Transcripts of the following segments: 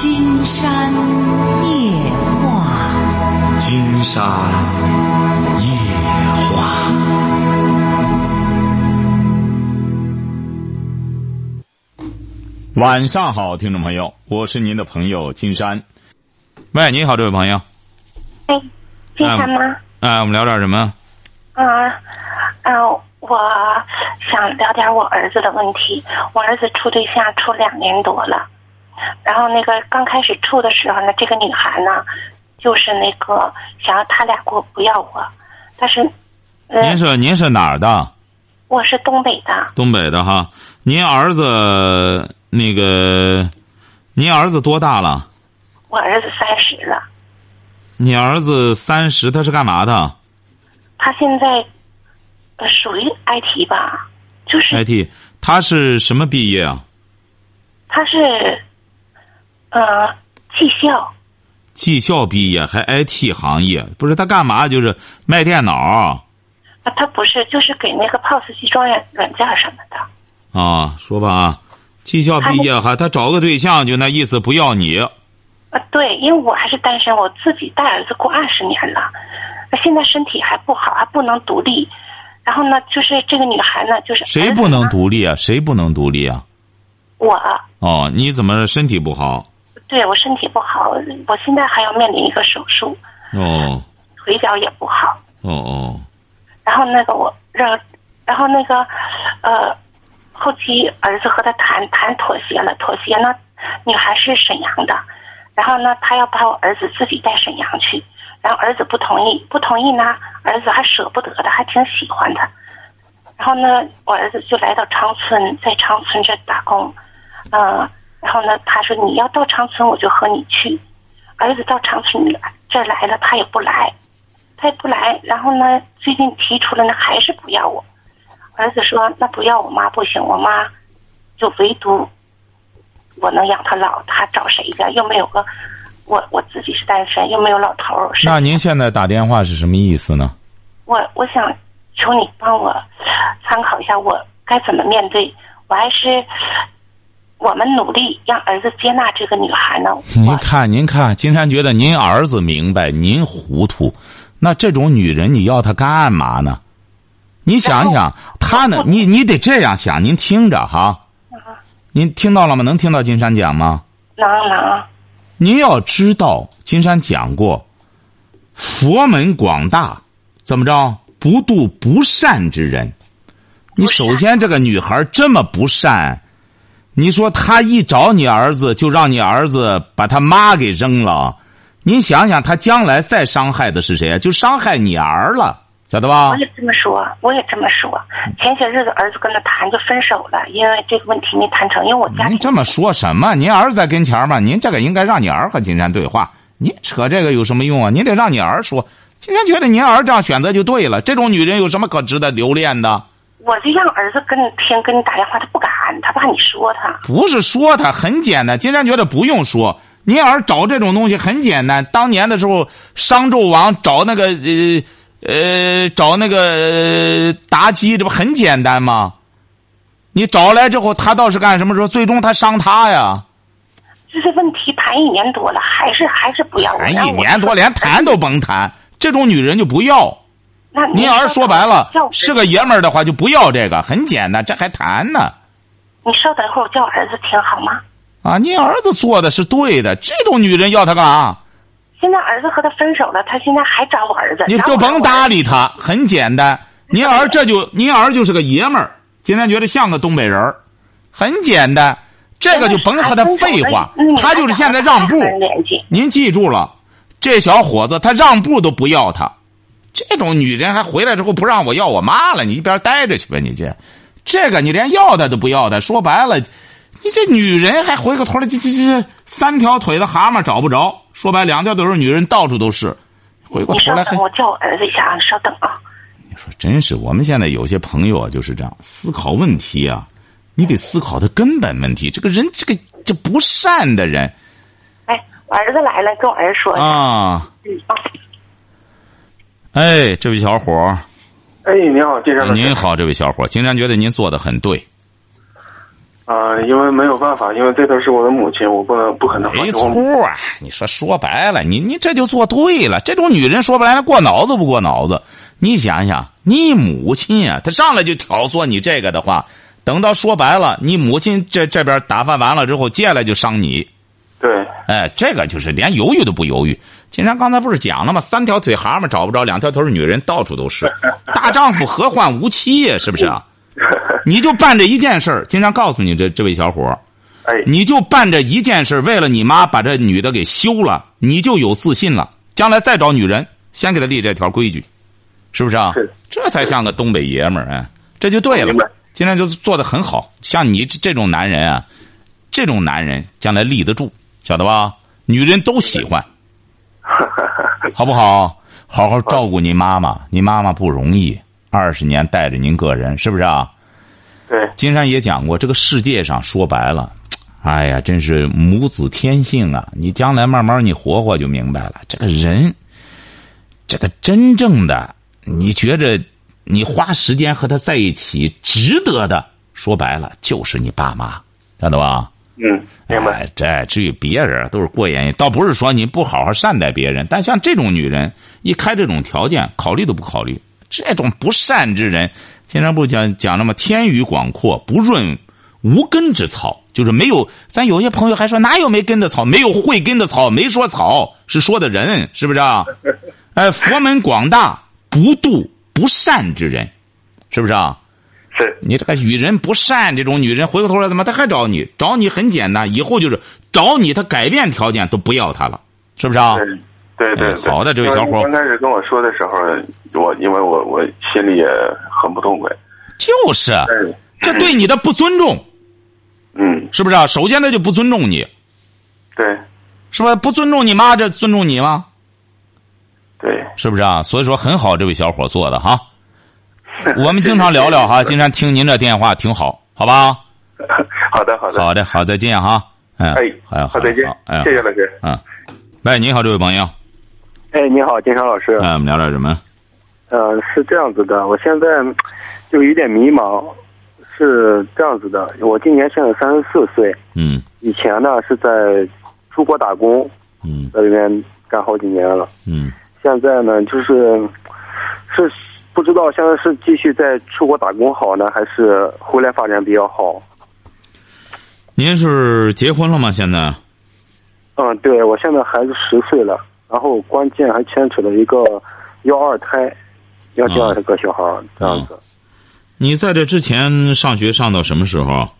金山夜话，金山夜话。晚上好，听众朋友，我是您的朋友金山。喂，你好，这位朋友。哎，金山吗？哎，我们聊点什么？啊，啊，我想聊点我儿子的问题。我儿子处对象处两年多了，然后那个刚开始处的时候呢，这个女孩呢，就是那个想要他俩过不要我，但是，呃您是您是哪儿的？我是东北的，东北的哈。您儿子那个，您儿子多大了？我儿子三十了，你儿子三十，他是干嘛的他现在呃属于 IT 吧，就是？IT，他是什么毕业啊？他是呃技校，技校毕业，还 IT 行业，不是他干嘛？就是卖电脑啊，他不是就是给那个 POS 机装软软件什么的。啊？说吧啊，技校毕业还他找个对象，就那意思不要你。啊，对，因为我还是单身，我自己带儿子过二十年了，那现在身体还不好，还不能独立。然后呢，就是这个女孩呢，就是谁不能独立啊？谁不能独立啊？我，哦，你怎么身体不好？对我身体不好，我现在还要面临一个手术，哦腿脚也不好。哦哦，然后那个我让，然后那个，呃，后期儿子和他谈谈妥协了，妥协呢，女孩是沈阳的，然后呢，他要把我儿子自己带沈阳去，然后儿子不同意，不同意呢，儿子还舍不得的，还挺喜欢的，然后呢，我儿子就来到长春，在长春这打工，嗯、然后呢，他说你要到长春，我就和你去，儿子到长春来这儿来了，他也不来。他也不来，然后呢，最近提出了呢，还是不要我。儿子说：“那不要我妈不行，我妈就唯独我能养他老，他找谁去？又没有个我我自己是单身，又没有老头儿。那您现在打电话是什么意思呢？我我想求你帮我参考一下，我该怎么面对？我还是我们努力让儿子接纳这个女孩呢？您看，您看，金山觉得您儿子明白，您糊涂。那这种女人，你要她干嘛呢？你想想，她呢？你你得这样想。您听着哈，您听到了吗？能听到金山讲吗？能能您要知道，金山讲过，佛门广大，怎么着？不渡不善之人。你首先这个女孩这么不善，你说他一找你儿子，就让你儿子把他妈给扔了。您想想，他将来再伤害的是谁啊？就伤害你儿了，晓得吧我？也这么说，我也这么说。前些日子儿子跟他谈就分手了，因为这个问题没谈成，因为我家庭您这么说什么？您儿子在跟前嘛？您这个应该让你儿和金山对话。您扯这个有什么用啊？您得让你儿说。金山觉得您儿这样选择就对了。这种女人有什么可值得留恋的？我就让儿子跟你听跟你打电话，他不敢，他怕你说他。不是说他很简单，金山觉得不用说。您儿找这种东西很简单。当年的时候，商纣王找那个呃呃找那个呃妲己，这不很简单吗？你找来之后，他倒是干什么时候？最终他伤他呀。这是问题谈一年多了，还是还是不要。谈一年多，连谈都甭谈。这种女人就不要。那您儿说白了是个爷们儿的话，就不要这个，很简单，这还谈呢？你稍等一会儿，我叫我儿子听好吗？啊，您儿子做的是对的，这种女人要他干啥？现在儿子和他分手了，他现在还找我儿子。你就甭搭理他，很简单。您儿这就您儿就是个爷们儿，今天觉得像个东北人儿，很简单。这个就甭和他废话嗯，他就是现在让步。您记住了，这小伙子他让步都不要他，这种女人还回来之后不让我要我妈了，你一边待着去吧，你这，这个你连要她都不要她，说白了，你这女人还回过头来，这这这三条腿的蛤蟆找不着，说白两条腿的女人到处都是，回过头来我叫我儿子一下啊，你稍等啊。你说真是，我们现在有些朋友啊就是这样思考问题啊，你得思考他根本问题。这个人，这个这不善的人哎，我儿子来了，跟我儿子说一下。啊，嗯啊，哎，这位小伙儿，哎，你好，金山老师。您好，这位小伙儿，金山觉得您做的很对。啊、因为没有办法，因为这头是我的母亲，我不能不可能没错啊！你说说白了，你你这就做对了。这种女人说白了，她过脑子不过脑子？你想想，你母亲呀、她上来就挑唆你这个的话，等到说白了，你母亲这这边打发完了之后，接下来就伤你。对，哎，这个就是连犹豫都不犹豫。金山刚才不是讲了吗？三条腿蛤蟆找不着，两条腿的女人到处都是。大丈夫何患无妻呀？是不是啊？你就办这一件事儿。金山告诉你，这这位小伙儿哎，你就办这一件事，为了你妈把这女的给休了，你就有自信了。将来再找女人，先给她立这条规矩，是不是啊？是这才像个东北爷们儿，哎，这就对了金山。就做的很好，像你这这种男人啊，这种男人将来立得住，晓得吧？女人都喜欢，好不好？好好照顾您妈妈，您妈妈不容易，二十年带着您个人，是不是啊？对，金山也讲过，这个世界上说白了，哎呀，真是母子天性啊！你将来慢慢你活活就明白了。这个人，这个真正的，你觉着你花时间和他在一起值得的，说白了就是你爸妈，晓得吧？嗯，明白。哎，这至于别人都是过眼瘾，倒不是说你不好好善待别人，但像这种女人，一开这种条件，考虑都不考虑，这种不善之人，经常不讲讲那么？天宇广阔，不润无根之草，就是没有。咱有些朋友还说哪有没根的草？没有慧根的草，没说草，是说的人，是不是啊？哎，佛门广大，不度不善之人，是不是啊？是，你这个与人不善，这种女人回过头来怎么？她还找你？找你很简单，以后就是找你，她改变条件都不要她了，是不是啊？对对对对。哎好的这位小伙刚开始跟我说的时候，我因为我我心里也很不痛快。就是，嗯这对你的不尊重，嗯，是不是啊？首先他就不尊重你，对是吧？不尊重你妈，这尊重你吗？对，是不是啊？所以说很好，这位小伙做的哈。我们经常聊聊哈，经常听您这电话挺好，好吧？好的好的。好的，好，再见哈。嗯，哎，好，好，再见，哎，谢谢老师。嗯，喂，你好，这位朋友，哎，你好，金山老师。哎，我们聊点什么？呃，是这样子的，我现在就有点迷茫。是这样子的，我今年现在三十四岁，嗯以前呢是在出国打工，嗯在这边干好几年了。嗯现在呢，就是是不知道现在是继续在出国打工好呢，还是回来发展比较好？您是结婚了吗？现在？嗯，对，我现在孩子十岁了，然后关键还牵扯了一个要二胎，要第二个小孩儿、这样子。你在这之前上学上到什么时候？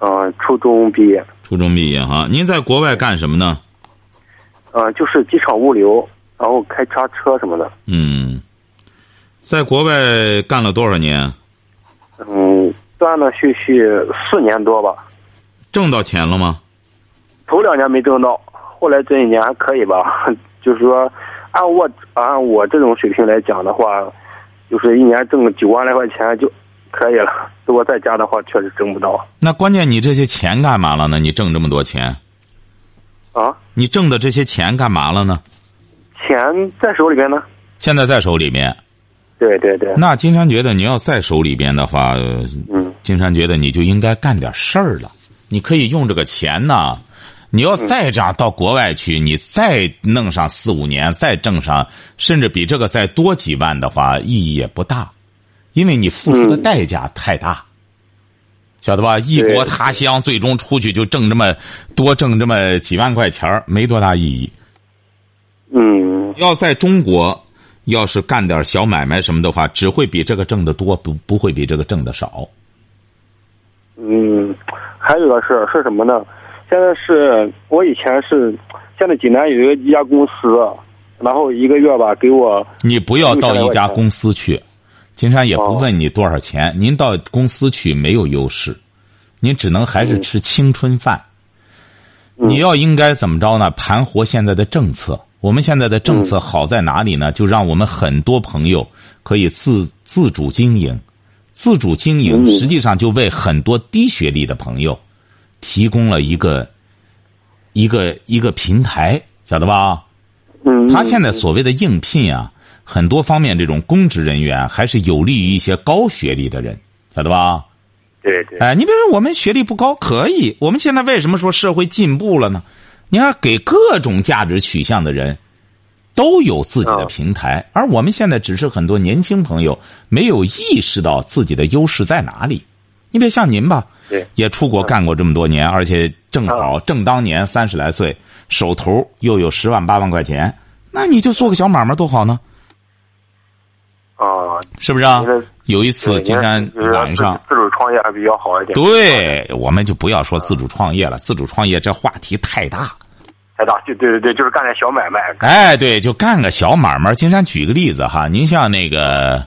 嗯、初中毕业。初中毕业哈。您在国外干什么呢？嗯、就是机场物流，然后开叉车什么的。嗯，在国外干了多少年？嗯，断断续续四年多吧，挣到钱了吗？头两年没挣到，后来这一年还可以吧。就是说，按我按我这种水平来讲的话，就是一年挣个九万来块钱就可以了。如果在家的话，确实挣不到。那关键你这些钱干嘛了呢？你挣这么多钱，啊，你挣的这些钱干嘛了呢？钱在手里边呢。现在在手里面。对对对，那金山觉得你要在手里边的话，呃嗯金山觉得你就应该干点事儿了。你可以用这个钱呢，你要再这样到国外去，你再弄上四五年，再挣上，甚至比这个再多几万的话，意义也不大，因为你付出的嗯代价太大，晓得吧？异国他乡，最终出去就挣这么多，挣这么几万块钱儿没多大意义。嗯要在中国，要是干点小买卖什么的话，只会比这个挣的多，不不会比这个挣的少。嗯，还有个事儿是什么呢？现在是我以前是现在济南有一家公司，然后一个月吧给我你不要到一家公司去，金山也不问你多少钱，您到公司去没有优势，您只能还是吃青春饭。嗯你要应该怎么着呢？盘活现在的政策。我们现在的政策好在哪里呢？就让我们很多朋友可以自自主经营，自主经营嗯实际上就为很多低学历的朋友提供了一个一个一个平台，晓得吧？嗯，他现在所谓的应聘啊，很多方面这种公职人员还是有利于一些高学历的人，晓得吧？对对。哎，你比如说我们学历不高，可以。我们现在为什么说社会进步了呢？你看，给各种价值取向的人，都有自己的平台，而我们现在只是很多年轻朋友没有意识到自己的优势在哪里。你别像您吧，对，也出国干过这么多年，而且正好正当年三十来岁，手头又有十万八万块钱，那你就做个小买卖多好呢。啊，是不是啊？有一次，金山晚上自主创业还比较好一点。对，我们就不要说自主创业了，自主创业这话题太大。太大，就对对对，就是干点小买卖。哎，对，就干个小买卖。金山举个例子哈，您像那个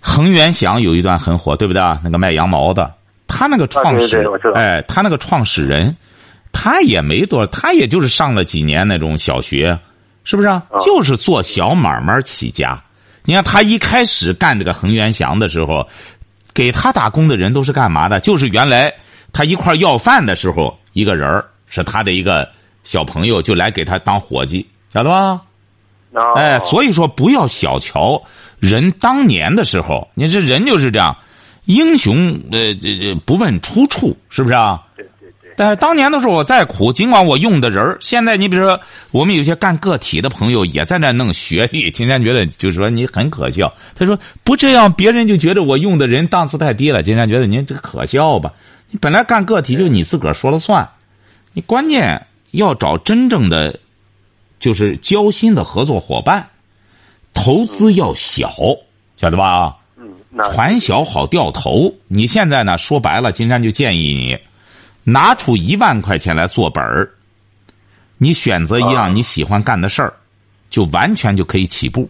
恒源祥有一段很火，对不对？那个卖羊毛的，他那个创始，哎，他那个创始人，他也没多，他也就是上了几年那种小学，是不是？就是做小买卖起家。你看他一开始干这个恒源祥的时候，给他打工的人都是干嘛的？就是原来他一块要饭的时候，一个人是他的一个小朋友，就来给他当伙计，晓得吧？哎，所以说不要小瞧人当年的时候，你这人就是这样，英雄呃这这不问出处，是不是啊？对对对但是当年的时候，我再苦，尽管我用的人现在你比如说，我们有些干个体的朋友也在那弄学历。金山觉得就是说你很可笑。他说不这样，别人就觉得我用的人档次太低了。金山觉得您这个可笑吧？你本来干个体就你自个儿说了算，你关键要找真正的，就是交心的合作伙伴，投资要小，晓得吧？嗯，船小好掉头。你现在呢？说白了，金山就建议你。拿出一万块钱来做本儿，你选择一样你喜欢干的事儿，就完全就可以起步。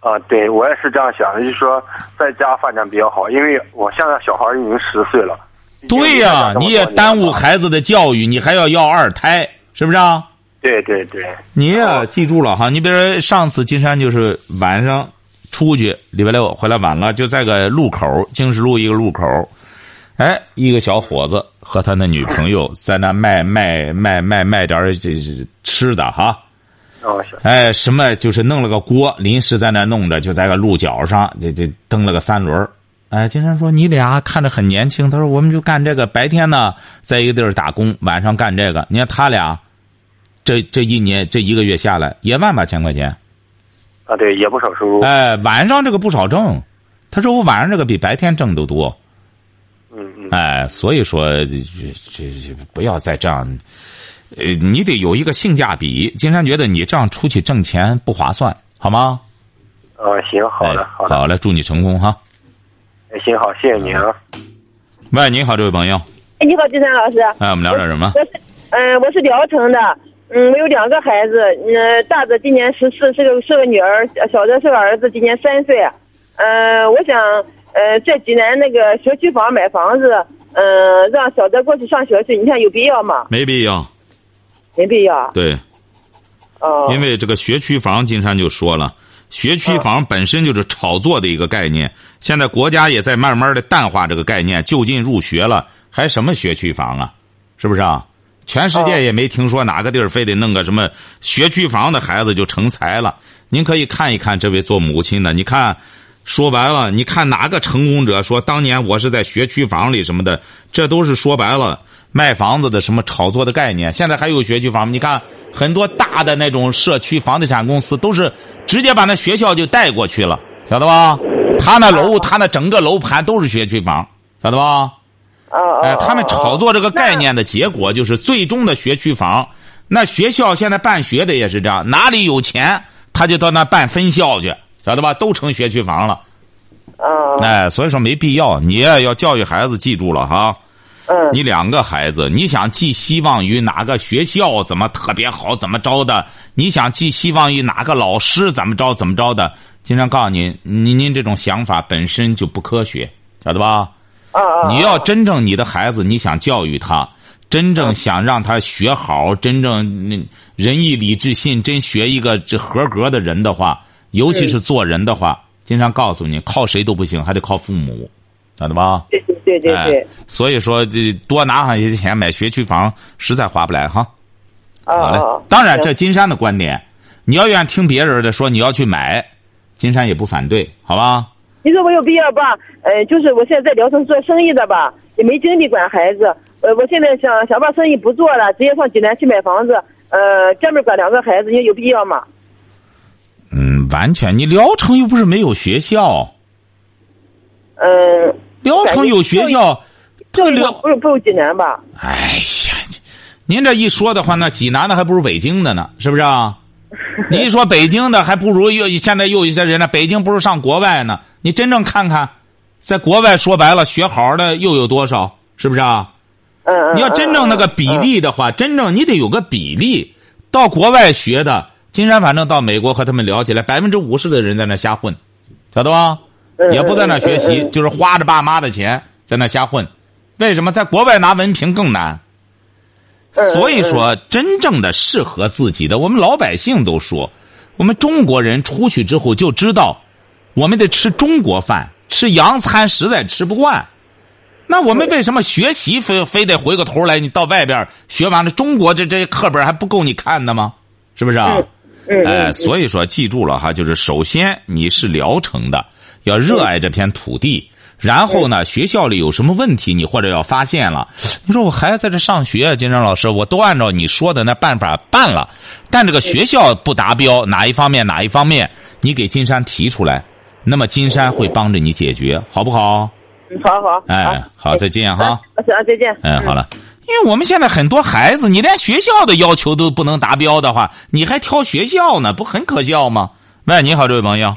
啊，对我也是这样想的，就是说在家发展比较好，因为我现在小孩已经十岁了。对呀，你也耽误孩子的教育，你还要要二胎，是不是啊？对对对。你也记住了哈，你比如说上次金山就是晚上出去，礼拜六回来晚了，就在个路口，经十路一个路口。哎，一个小伙子和他的女朋友在那卖卖卖卖卖点这吃的哈。哦，哎，什么就是弄了个锅，临时在那弄着，就在个路角上，这这蹬了个三轮哎，金山说你俩看着很年轻，他说我们就干这个，白天呢在一个地儿打工，晚上干这个。你看他俩，这这一年这一个月下来也万把千块钱。啊，对，也不少收入。哎，晚上这个不少挣，他说我晚上这个比白天挣都多。嗯嗯，哎，所以说这这不要再这样，呃，你得有一个性价比。金山觉得你这样出去挣钱不划算，好吗？哦，行，好的，好的，好嘞，祝你成功哈。哎，行好，谢谢您啊。喂，你好，这位朋友。哎，你好，金山老师。哎，我们聊点什么？我是，嗯，我是聊城的，嗯，我有两个孩子，嗯，大的今年十四，是个是个女儿，小的是个儿子，今年三岁。嗯，我想。呃，在济南那个学区房买房子，嗯，让小的过去上学去，你看有必要吗？没必要，没必要。对，哦，因为这个学区房，金山就说了，学区房本身就是炒作的一个概念。现在国家也在慢慢的淡化这个概念，就近入学了，还什么学区房啊？是不是啊？全世界也没听说哪个地儿非得弄个什么学区房的孩子就成才了。您可以看一看这位做母亲的，你看。说白了，你看哪个成功者说当年我是在学区房里什么的，这都是说白了卖房子的什么炒作的概念。现在还有学区房吗？你看很多大的那种社区房地产公司都是直接把那学校就带过去了，晓得吧？他那楼，他那整个楼盘都是学区房，晓得吧？哎，他们炒作这个概念的结果就是最终的学区房。那学校现在办学的也是这样，哪里有钱他就到那办分校去。晓得吧？都成学区房了，哎，所以说没必要。你也要教育孩子，记住了哈。嗯。你两个孩子，你想寄希望于哪个学校怎么特别好，怎么着的？你想寄希望于哪个老师怎么着怎么着的？经常告诉您，您您这种想法本身就不科学，晓得吧？你要真正你的孩子，你想教育他，真正想让他学好，真正那仁义礼智信，真学一个这合格的人的话。尤其是做人的话，经常告诉你，靠谁都不行，还得靠父母，晓得吧？对对对对对。所以说，多拿上一些钱买学区房，实在划不来哈。好嘞。当然，这金山的观点，你要愿意听别人的说，你要去买，金山也不反对，好吧？你说我有必要吧？呃，就是我现在在聊城做生意的吧，也没精力管孩子。呃，我现在想想把生意不做了，直接上济南去买房子。呃，专门管两个孩子，你有必要吗？嗯，完全，你聊城又不是没有学校，嗯、聊城有学校，这个聊，不如不如济南吧？哎呀，您这一说的话，那济南的还不如北京的呢，是不是啊？你一说北京的，还不如又现在又一些人呢，北京不如上国外呢。你真正看看，在国外说白了学好的又有多少，是不是啊？嗯嗯。你要真正那个比例的话，真正你得有个比例。到国外学的，金山反正到美国和他们聊起来，百分之五十的人在那瞎混，晓得吧？嗯也不在那学习，就是花着爸妈的钱在那瞎混。为什么在国外拿文凭更难？嗯所以说，真正的适合自己的，我们老百姓都说，我们中国人出去之后就知道，我们得吃中国饭，吃洋餐实在吃不惯。那我们为什么学习非非得回过头来？你到外边学完了，中国这这课本还不够你看的吗？是不是啊？哎，嗯所以说记住了哈，就是首先你是聊城的，要热爱这片土地，然后呢，学校里有什么问题，你或者要发现了，你说我孩子在这上学，金山老师，我都按照你说的那办法办了，但这个学校不达标，哪一方面哪一方面，你给金山提出来，那么金山会帮着你解决，好不好？嗯好好。哎，好，再见哈。啊，再见。哎，好了，因为我们现在很多孩子，你连学校的要求都不能达标的话，你还挑学校呢，不很可笑吗？喂，你好，这位朋友。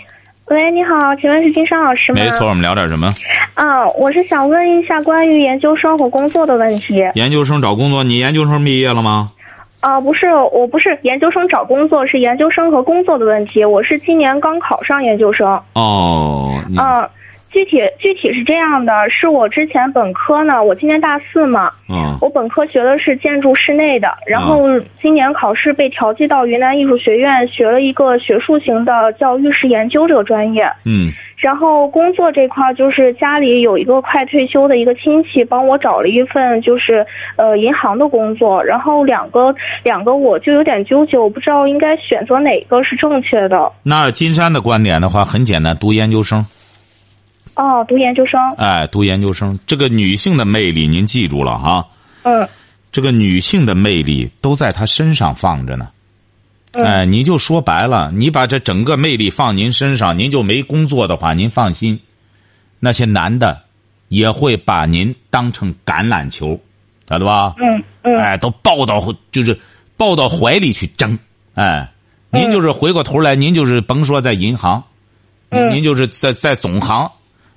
喂，你好，请问是金山老师吗？没错，我们聊点什么？啊，我是想问一下关于研究生和工作的问题。研究生找工作，你研究生毕业了吗？啊，不是，我不是研究生找工作，是研究生和工作的问题。我是今年刚考上研究生。哦，你啊，具体具体是这样的，是我之前本科呢，我今年大四嘛，嗯我本科学的是建筑室内的，然后今年考试被调剂到云南艺术学院学了一个学术型的叫玉石研究这个专业。嗯然后工作这块儿就是家里有一个快退休的一个亲戚帮我找了一份就是呃银行的工作，然后两个两个我就有点纠结，我不知道应该选择哪个是正确的。那金山的观点的话，很简单，读研究生。哦，读研究生，哎，读研究生，这个女性的魅力，您记住了哈。嗯这个女性的魅力都在她身上放着呢。嗯哎，你就说白了，你把这整个魅力放您身上，您就没工作的话，您放心，那些男的也会把您当成橄榄球，晓得吧？嗯嗯哎，都抱到就是抱到怀里去争，哎，您就是回过头来，您就是甭说在银行，嗯您就是在在总行，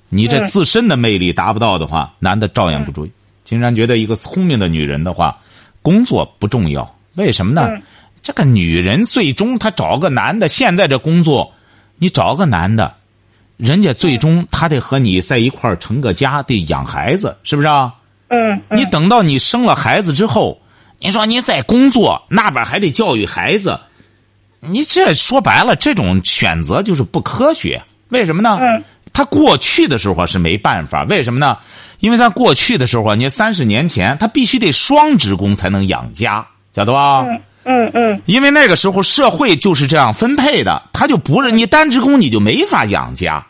你这嗯自身的魅力达不到的话，男的照样不追。金山觉得一个聪明的女人的话，工作不重要，为什么呢？嗯这个女人最终她找个男的，现在这工作，你找个男的，人家最终他得和你在一块儿成个家，得养孩子，是不是啊？嗯嗯你等到你生了孩子之后，你说你在工作那边还得教育孩子，你这说白了，这种选择就是不科学。为什么呢？嗯他过去的时候是没办法，为什么呢？因为在过去的时候，你三十年前他必须得双职工才能养家，晓得吧？嗯嗯嗯因为那个时候社会就是这样分配的，他就不是你单职工你就没法养家。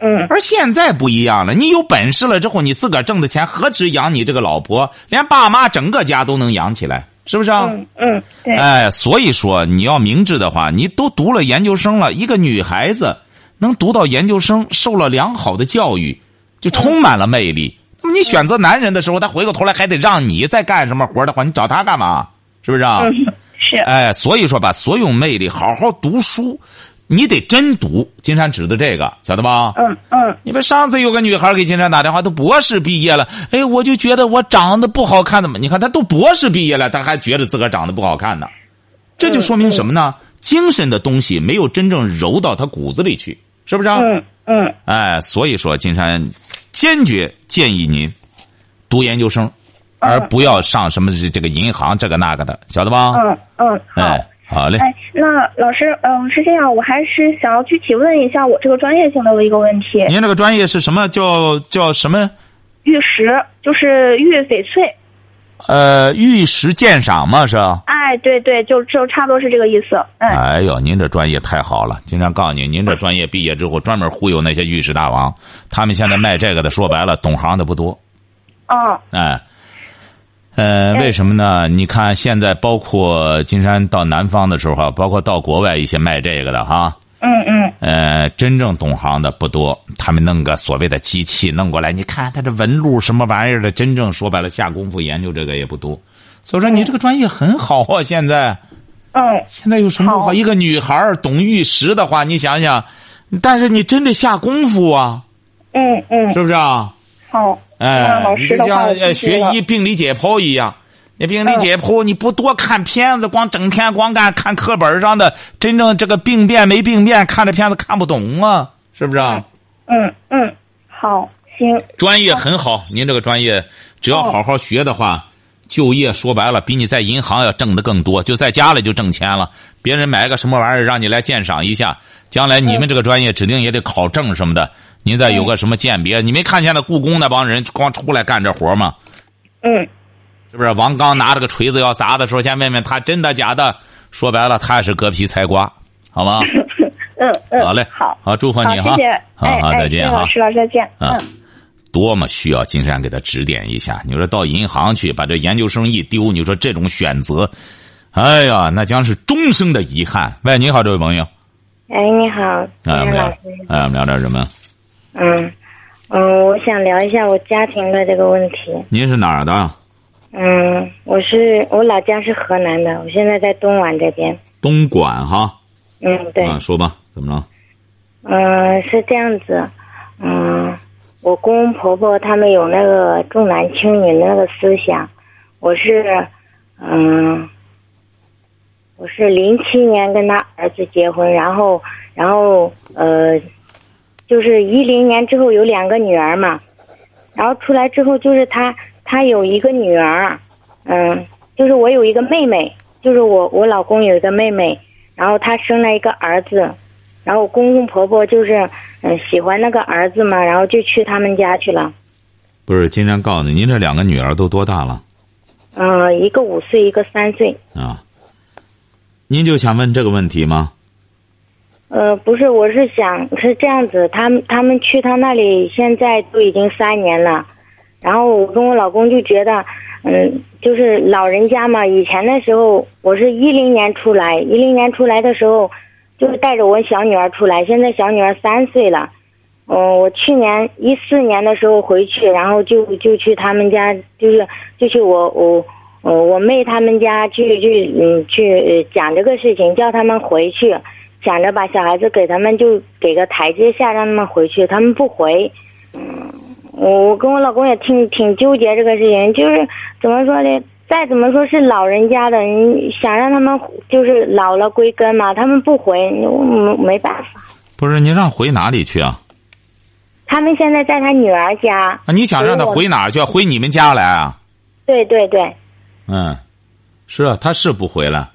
嗯而现在不一样了，你有本事了之后，你自个儿挣的钱何止养你这个老婆，连爸妈整个家都能养起来，是不是啊？嗯嗯，对，哎，所以说你要明智的话，你都读了研究生了，一个女孩子能读到研究生，受了良好的教育，就充满了魅力。那么你选择男人的时候，他回过头来还得让你再干什么活的话，你找他干嘛？是不是啊？嗯是，哎，所以说把所有魅力好好读书，你得真读。金山指的这个，晓得吧？嗯嗯你们上次有个女孩给金山打电话，都博士毕业了，哎，我就觉得我长得不好看的嘛。你看她都博士毕业了，她还觉得自个儿长得不好看呢，这就说明什么呢？精神的东西没有真正揉到她骨子里去，是不是啊？嗯嗯哎，所以说金山坚决建议您读研究生，而不要上什么这这个银行这个那个的，晓得吧？嗯嗯，好。哎，好嘞。哎，那老师，嗯、是这样，我还是想要具体问一下我这个专业性的一个问题。您这个专业是什么？叫叫什么？玉石就是玉翡翠，呃，玉石鉴赏嘛，是吧？哎，哎，对对，就就差不多是这个意思。嗯，哎呦，您这专业太好了！经常告诉你，您这专业毕业之后专门忽悠那些玉石大王，他们现在卖这个的，说白了，懂行的不多。哦，哎，呃，哎为什么呢？你看现在包括金山到南方的时候啊，包括到国外一些卖这个的哈，嗯嗯，呃，真正懂行的不多，他们弄个所谓的机器弄过来，你看他这纹路什么玩意儿的，真正说白了下功夫研究这个也不多。所以说你这个专业很好啊，现在。嗯，现在有什么不好？一个女孩懂玉石的话，你想想，但是你真得下功夫啊，嗯嗯，是不是啊？好。哎就像呃学医病理解剖一样，你病理嗯解剖你不多看片子，光整天光干看课本上的，真正这个病变没病变，看这片子看不懂啊，是不是啊？嗯嗯，好，行。专业很好，您这个专业只要哦好好学的话，就业说白了比你在银行要挣的更多，就在家里就挣钱了。别人买个什么玩意儿让你来鉴赏一下，将来你们这个专业指定也得考证什么的。您再有个什么鉴别，你没看见那故宫那帮人光出来干这活吗？嗯是不是？王刚拿着个锤子要砸的时候，先问问他真的假的。说白了，他也是割皮菜瓜，好吗？嗯嗯，好嘞，好，好，祝贺，你哈谢谢，，好再见哈谢谢老。师，再见。啊嗯。多么需要金山给他指点一下。你说到银行去把这研究生一丢，你说这种选择，哎呀，那将是终生的遗憾。喂，你好，这位朋友，哎，你好，哎，我们聊哎，我们聊点什么？嗯嗯，我想聊一下我家庭的这个问题。您是哪儿的？嗯，我是我老家是河南的，我现在在东莞这边。东莞哈。嗯，对，啊，说吧，怎么了？嗯，是这样子，嗯，我公公婆婆他们有那个重男轻女的那个思想，我是，嗯，我是零七年跟他儿子结婚，然后，然后呃，就是一零年之后有两个女儿嘛，然后出来之后就是他他有一个女儿，嗯，就是我有一个妹妹，就是我我老公有一个妹妹，然后他生了一个儿子。然后公公婆婆就是嗯喜欢那个儿子嘛，然后就去他们家去了。不是，金山告诉你，您这两个女儿都多大了嗯、一个五岁，一个三岁。啊？您就想问这个问题吗？呃，不是，我是想是这样子，他们他们去他那里现在都已经三年了，然后我跟我老公就觉得，嗯，就是老人家嘛，以前的时候我是一零年出来，一零年出来的时候，就是带着我小女儿出来，现在小女儿三岁了。嗯，我去年一四年的时候回去，然后就就去他们家，就是就去我我呃我妹他们家去去嗯去讲这个事情，叫他们回去，想着把小孩子给他们就给个台阶下，让他们回去，他们不回。嗯，我跟我老公也挺挺纠结这个事情，就是怎么说呢？再怎么说是老人家的，你想让他们就是老了归根嘛，他们不回，我没没办法。不是，你让回哪里去啊？他们现在在他女儿家。啊，你想让他回哪儿去？回你们家来啊？对对对，嗯，是啊，他是不回来。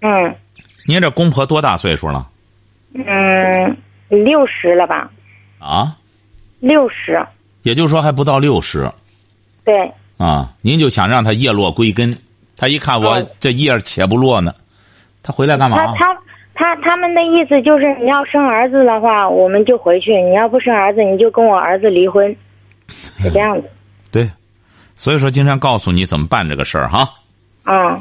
嗯您这公婆多大岁数了？嗯，六十了吧？啊，六十，也就是说还不到六十对，啊。您就想让他叶落归根，他一看我嗯这叶儿且不落呢，他回来干嘛？他他他他们的意思就是，你要生儿子的话，我们就回去；你要不生儿子，你就跟我儿子离婚，是这样子。对，所以说经常告诉你怎么办这个事儿哈。嗯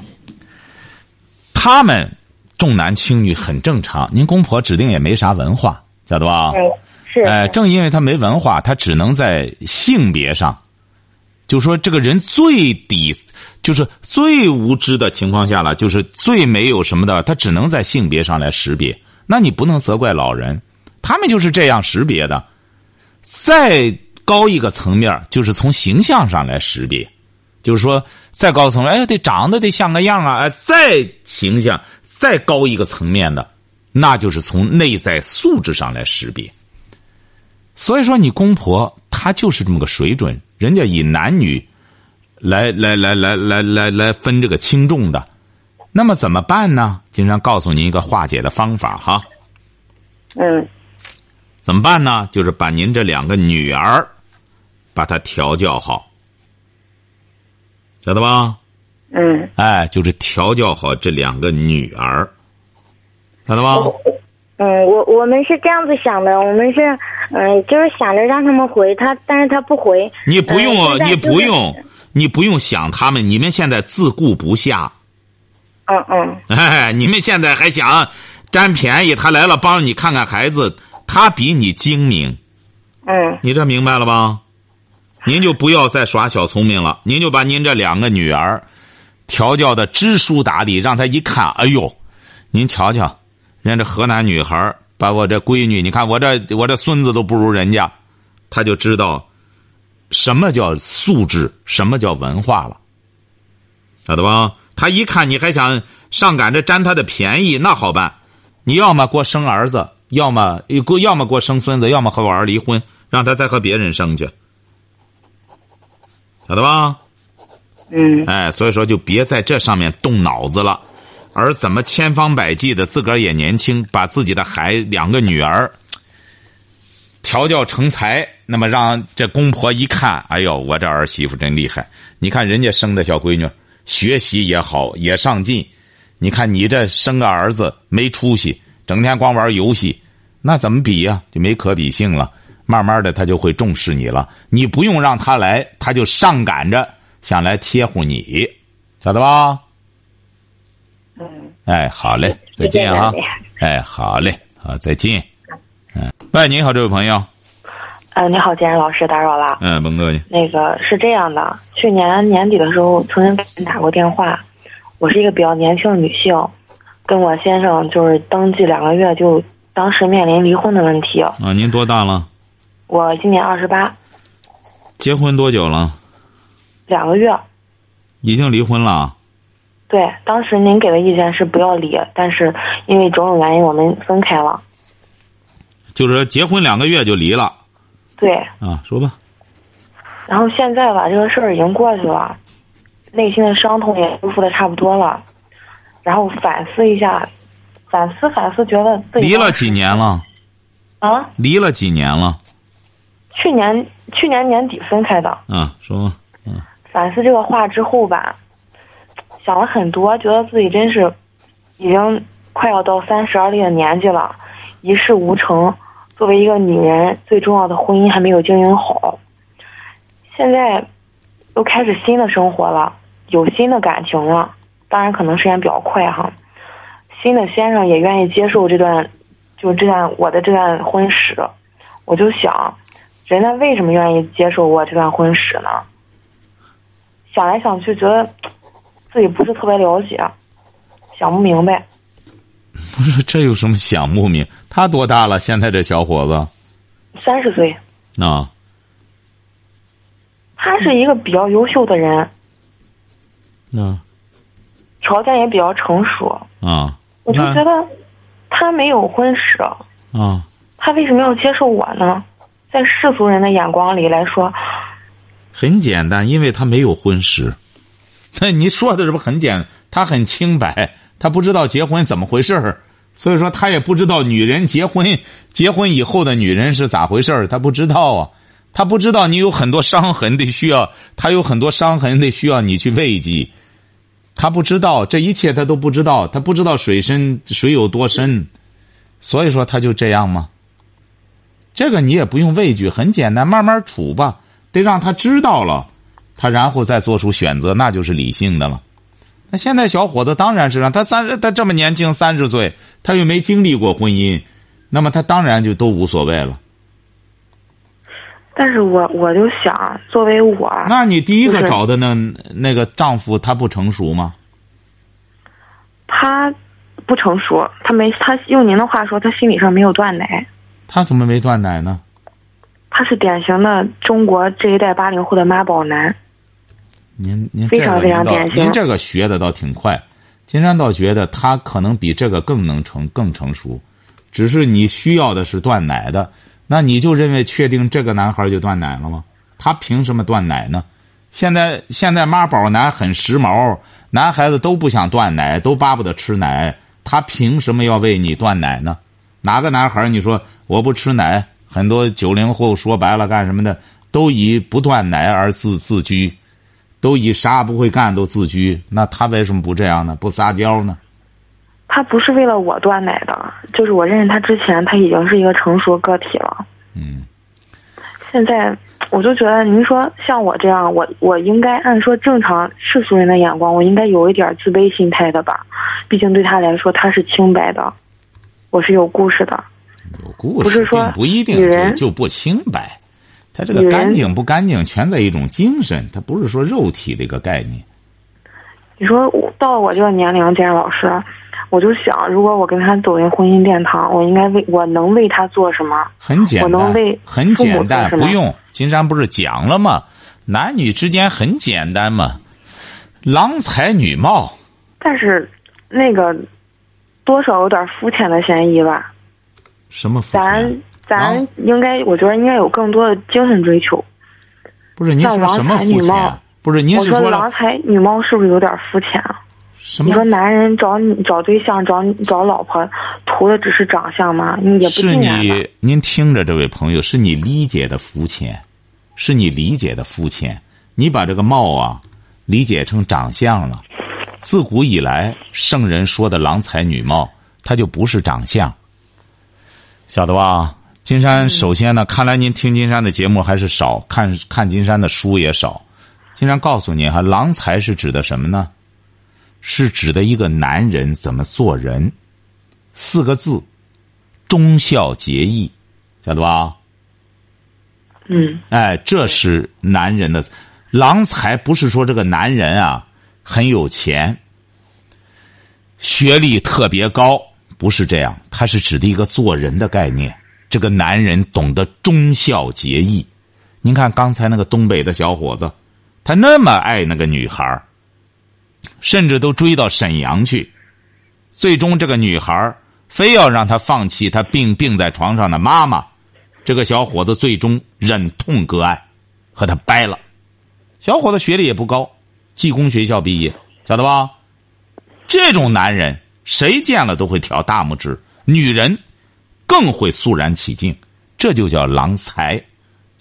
他们重男轻女很正常，您公婆指定也没啥文化，晓得吧？嗯，是。哎，正因为他没文化，他只能在性别上，就说这个人最底，就是最无知的情况下了，就是最没有什么的，他只能在性别上来识别。那你不能责怪老人，他们就是这样识别的。再高一个层面，就是从形象上来识别，就是说再高层，哎，得长得得像个样啊，哎，再形象再高一个层面的，那就是从内在素质上来识别。所以说，你公婆她就是这么个水准，人家以男女来来来来来来来分这个轻重的，那么怎么办呢？经常告诉您一个化解的方法哈。嗯怎么办呢？就是把您这两个女儿，把她调教好，晓得吧？嗯哎，就是调教好这两个女儿，晓得吧？嗯，我我们是这样子想的，我们是嗯，就是想着让他们回他，但是他不回。你不用，你不用，你不用想他们，你们现在自顾不下。嗯 嗯哎，你们现在还想占便宜？他来了帮你看看孩子，他比你精明，嗯你这明白了吧？您就不要再耍小聪明了，您就把您这两个女儿调教的知书达理，让他一看，哎呦，您瞧瞧，人家这河南女孩儿把我这闺女，你看我这我这孙子都不如人家，他就知道什么叫素质，什么叫文化了，晓得吧？他一看你还想上赶着占他的便宜，那好办，你要么给我生儿子，要么给我要么给我生孙子，要么和我儿离婚，让他再和别人生去，晓得吧？嗯哎，所以说就别在这上面动脑子了，而怎么千方百计的自个儿也年轻，把自己的孩两个女儿调教成才，那么让这公婆一看，哎呦，我这儿媳妇真厉害！你看人家生的小闺女，学习也好，也上进。你看你这生个儿子没出息，整天光玩游戏，那怎么比呀、就没可比性了。慢慢的，他就会重视你了。你不用让他来，他就上赶着想来贴乎你，晓得吧？嗯，哎，好嘞，再见啊！哎，好嘞，好，再见。嗯，喂，你好，这位朋友。呃，你好，建然老师，打扰了。嗯，甭客气。那个是这样的，去年年底的时候，曾经给您打过电话。我是一个比较年轻的女性，跟我先生就是登记两个月，就当时面临离婚的问题。啊，您多大了？我今年二十八，结婚多久了？两个月。已经离婚了。对，当时您给的意见是不要离，但是因为种种原因，我们分开了。就是结婚两个月就离了对，啊？说吧。然后现在吧，这个事儿已经过去了，内心的伤痛也恢复的差不多了。然后反思一下，反思反思，觉得自己离了几年了？啊？离了几年了？去年去年年底分开的。啊，说吧。嗯。反思这个话之后吧，想了很多，觉得自己真是已经快要到三十而立的年纪了，一事无成。作为一个女人，最重要的婚姻还没有经营好。现在又开始新的生活了，有新的感情了，当然可能时间比较快哈。新的先生也愿意接受这段，就这段我的这段婚史，我就想，人家为什么愿意接受我这段婚史呢？想来想去，觉得自己不是特别了解，想不明白。不是，这有什么想不明？他多大了？现在这小伙子三十岁，啊，他是一个比较优秀的人，那条件也比较成熟，啊，我就觉得他没有婚史，啊，他为什么要接受我呢？在世俗人的眼光里来说，很简单，因为他没有婚史。那你说的这不很简？他很清白，他不知道结婚怎么回事儿，所以说他也不知道女人结婚结婚以后的女人是咋回事儿，他不知道啊，他不知道你有很多伤痕得需要，他有很多伤痕得需要你去慰藉，他不知道这一切，他都不知道，他不知道水深水有多深，所以说他就这样吗？这个你也不用畏惧，很简单，慢慢处吧，得让他知道了，他然后再做出选择，那就是理性的了。那现在小伙子当然是让他三十，他这么年轻，三十岁，他又没经历过婚姻，那么他当然就都无所谓了。但是我我就想，作为我，那你第一个找的那那个丈夫，他不成熟吗？他不成熟，他没他用您的话说，他心理上没有断奶，他怎么没断奶呢？他是典型的中国这一代八零后的妈宝男。您您非常非这个您倒常典型您这个学的倒挺快。金山倒觉得他可能比这个更能成更成熟，只是你需要的是断奶的，那你就认为确定这个男孩就断奶了吗？他凭什么断奶呢？现在现在妈宝男很时髦，男孩子都不想断奶，都巴不得吃奶，他凭什么要为你断奶呢？哪个男孩你说我不吃奶？很多九零后说白了干什么的，都以不断奶而自自居。都以啥不会干都自居，那他为什么不这样呢？不撒娇呢？他不是为了我断奶的，就是我认识他之前，他已经是一个成熟个体了。嗯，现在我就觉得，您说像我这样，我我应该按说正常世俗人的眼光，我应该有一点自卑心态的吧？毕竟对他来说，他是清白的，我是有故事的。有故事不是说不一定人就就不清白，他这个干净不干净，全在一种精神，它不是说肉体的一个概念。你说我到了我这个年龄，建老师，我就想，如果我跟他走进婚姻殿堂，我应该为我能为他做什么？很简我能单为，很简单，不用。金山不是讲了吗？男女之间很简单嘛，郎才女貌。但是那个多少有点肤浅的嫌疑吧？什么肤浅？咱郎应该，我觉得应该有更多的精神追求。不是您说什么肤浅？不是您我是说郎才女貌是不是有点肤浅啊？什你说？男人找你找对象找你找老婆，图的只是长相吗？你也不是。你您听着，这位朋友，是你理解的肤浅，是你理解的肤浅。你把这个貌啊理解成长相了。自古以来，圣人说的郎才女貌，它就不是长相。晓得吧？金山，首先呢，看来您听金山的节目还是少，看看金山的书也少。金山告诉您哈，郎才是指的什么呢？是指的一个男人怎么做人。四个字，忠孝节义，晓得吧？嗯哎，这是男人的郎才，不是说这个男人啊很有钱，学历特别高，不是这样，他是指的一个做人的概念。这个男人懂得忠孝节义。您看刚才那个东北的小伙子，他那么爱那个女孩甚至都追到沈阳去，最终这个女孩非要让他放弃他病病在床上的妈妈。这个小伙子最终忍痛割爱，和他掰了。小伙子学历也不高，技工学校毕业，晓得吧？这种男人谁见了都会挑大拇指，女人更会肃然起敬，这就叫郎才，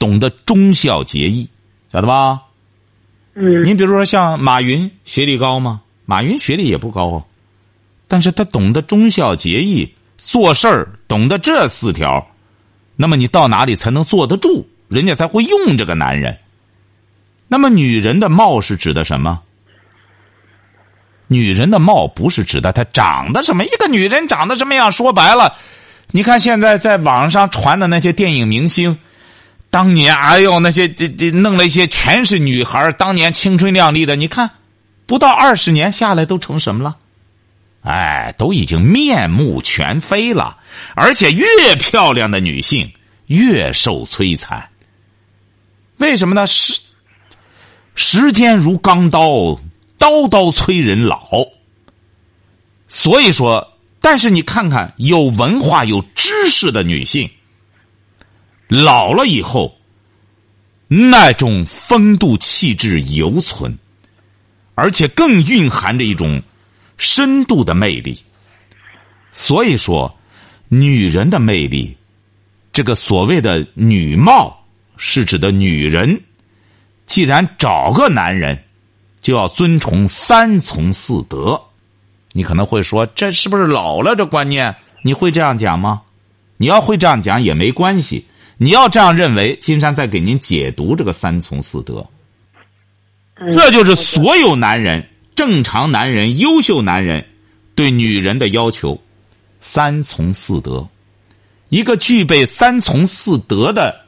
懂得忠孝节义，晓得吧？嗯您比如说像马云，学历高吗？马云学历也不高啊，但是他懂得忠孝节义，做事儿懂得这四条，那么你到哪里才能坐得住？人家才会用这个男人。那么女人的貌是指的什么？女人的貌不是指的她长得什么，一个女人长得什么样？说白了，你看现在在网上传的那些电影明星，当年哎呦那些这这弄了一些全是女孩当年青春靓丽的，你看，不到二十年下来都成什么了？哎，都已经面目全非了，而且越漂亮的女性越受摧残。为什么呢？时时间如钢刀，刀刀催人老。所以说，但是你看看有文化、有知识的女性，老了以后，那种风度气质犹存，而且更蕴含着一种深度的魅力。所以说，女人的魅力，这个所谓的女貌，是指的女人，既然找个男人，就要遵从三从四德。你可能会说，这是不是老了这观念？你会这样讲吗？你要会这样讲也没关系。你要这样认为，金山在给您解读这个三从四德。嗯这就是所有男人、正常男人、优秀男人对女人的要求，三从四德。一个具备三从四德的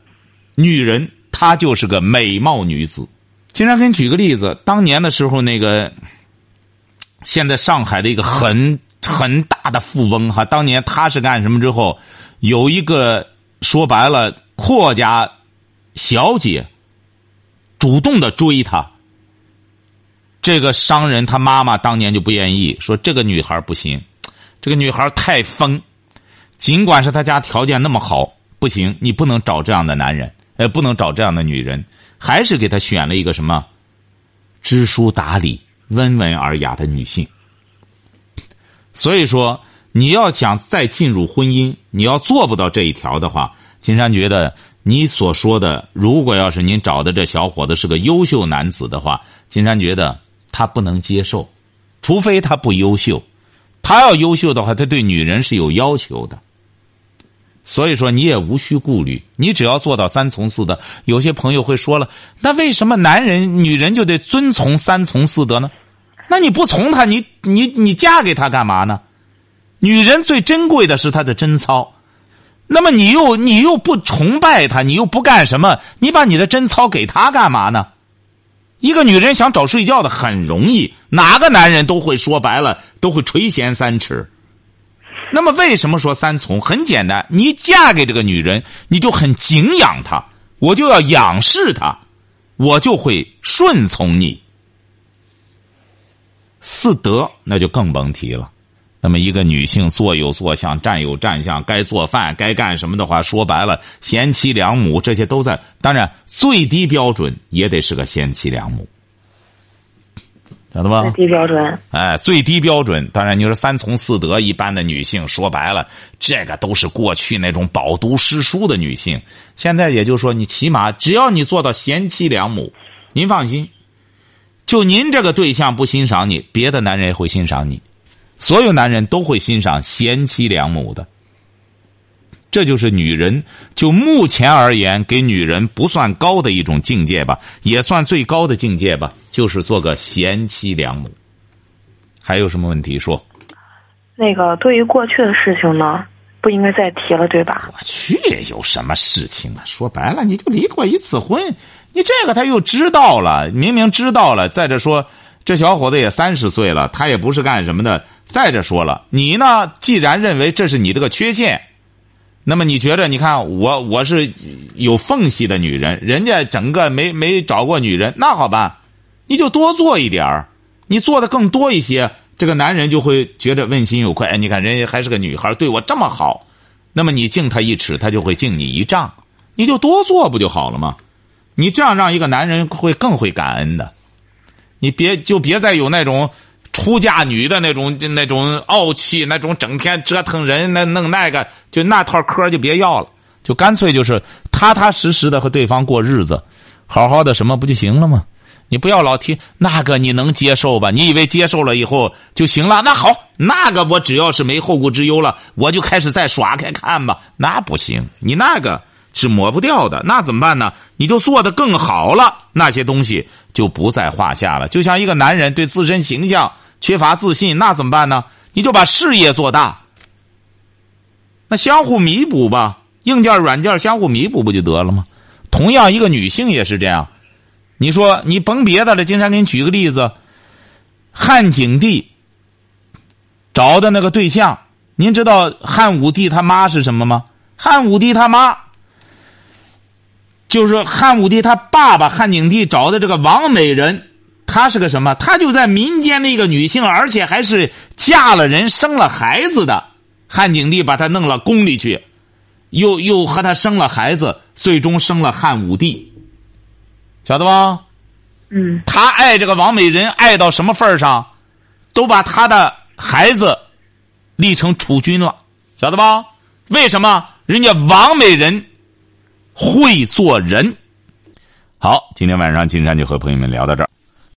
女人，她就是个美貌女子。金山给你举个例子，当年的时候，那个现在上海的一个很很大的富翁哈，当年他是干什么之后，有一个说白了阔家小姐主动的追他。这个商人他妈妈当年就不愿意，说这个女孩不行，这个女孩太疯，尽管是他家条件那么好，不行，你不能找这样的男人，呃，不能找这样的女人，还是给他选了一个什么知书达理、温文尔雅的女性。所以说，你要想再进入婚姻，你要做不到这一条的话，金山觉得你所说的，如果要是您找的这小伙子是个优秀男子的话，金山觉得他不能接受，除非他不优秀。他要优秀的话，他对女人是有要求的。所以说，你也无需顾虑，你只要做到三从四德。有些朋友会说了，那为什么男人、女人就得遵从三从四德呢？那你不从他，你你你嫁给他干嘛呢？女人最珍贵的是她的贞操，那么你又你又不崇拜她，你又不干什么？你把你的贞操给她干嘛呢？一个女人想找睡觉的很容易，哪个男人都会说白了都会垂涎三尺。那么为什么说三从？很简单，你嫁给这个女人，你就很敬仰她，我就要仰视她，我就会顺从你。四德那就更甭提了。那么一个女性坐有坐相，站有站相，该做饭该干什么的话，说白了，贤妻良母这些都在。当然，最低标准也得是个贤妻良母，晓得吧？最低标准。哎，最低标准。当然，你说三从四德一般的女性，说白了，这个都是过去那种饱读诗书的女性。现在也就是说，你起码只要你做到贤妻良母，您放心。就您这个对象不欣赏你，别的男人也会欣赏你。所有男人都会欣赏贤妻良母的。这就是女人就目前而言给女人不算高的一种境界吧，也算最高的境界吧，就是做个贤妻良母。还有什么问题说？那个对于过去的事情呢，不应该再提了，对吧？我去有什么事情啊？说白了，你就离过一次婚，你这个他又知道了，明明知道了。再者说，这小伙子也三十岁了，他也不是干什么的。再者说了，你呢？既然认为这是你这个缺陷，那么你觉得，你看我我是有缝隙的女人，人家整个没没找过女人，那好办，你就多做一点儿，你做的更多一些，这个男人就会觉得问心有愧。哎，你看人家还是个女孩，对我这么好，那么你敬他一尺，他就会敬你一丈，你就多做不就好了吗？你这样让一个男人会更会感恩的，你别就别再有那种。出嫁女的那种、那种傲气，那种整天折腾人，那弄那个，就那套嗑就别要了，就干脆就是踏踏实实的和对方过日子，好好的什么不就行了吗？你不要老提那个，你能接受吧？你以为接受了以后就行了？那好，那个我只要是没后顾之忧了，我就开始再耍开看吧。那不行，你那个是抹不掉的。那怎么办呢？你就做的更好了，那些东西就不在话下了。就像一个男人对自身形象。缺乏自信，那怎么办呢？你就把事业做大，那相互弥补吧，硬件软件相互弥补不就得了吗？同样，一个女性也是这样。你说你甭别的了，金山给你举个例子，汉景帝找的那个对象，您知道汉武帝他妈是什么吗？汉武帝他妈就是汉武帝他爸爸汉景帝找的这个王美人。她是个什么？她就在民间的一个女性，而且还是嫁了人、生了孩子的。汉景帝把她弄了宫里去，又又和她生了孩子，最终生了汉武帝，晓得吧？嗯。他爱这个王美人，爱到什么份上，都把他的孩子立成储君了，晓得吧？为什么？人家王美人会做人。好，今天晚上金山就和朋友们聊到这儿。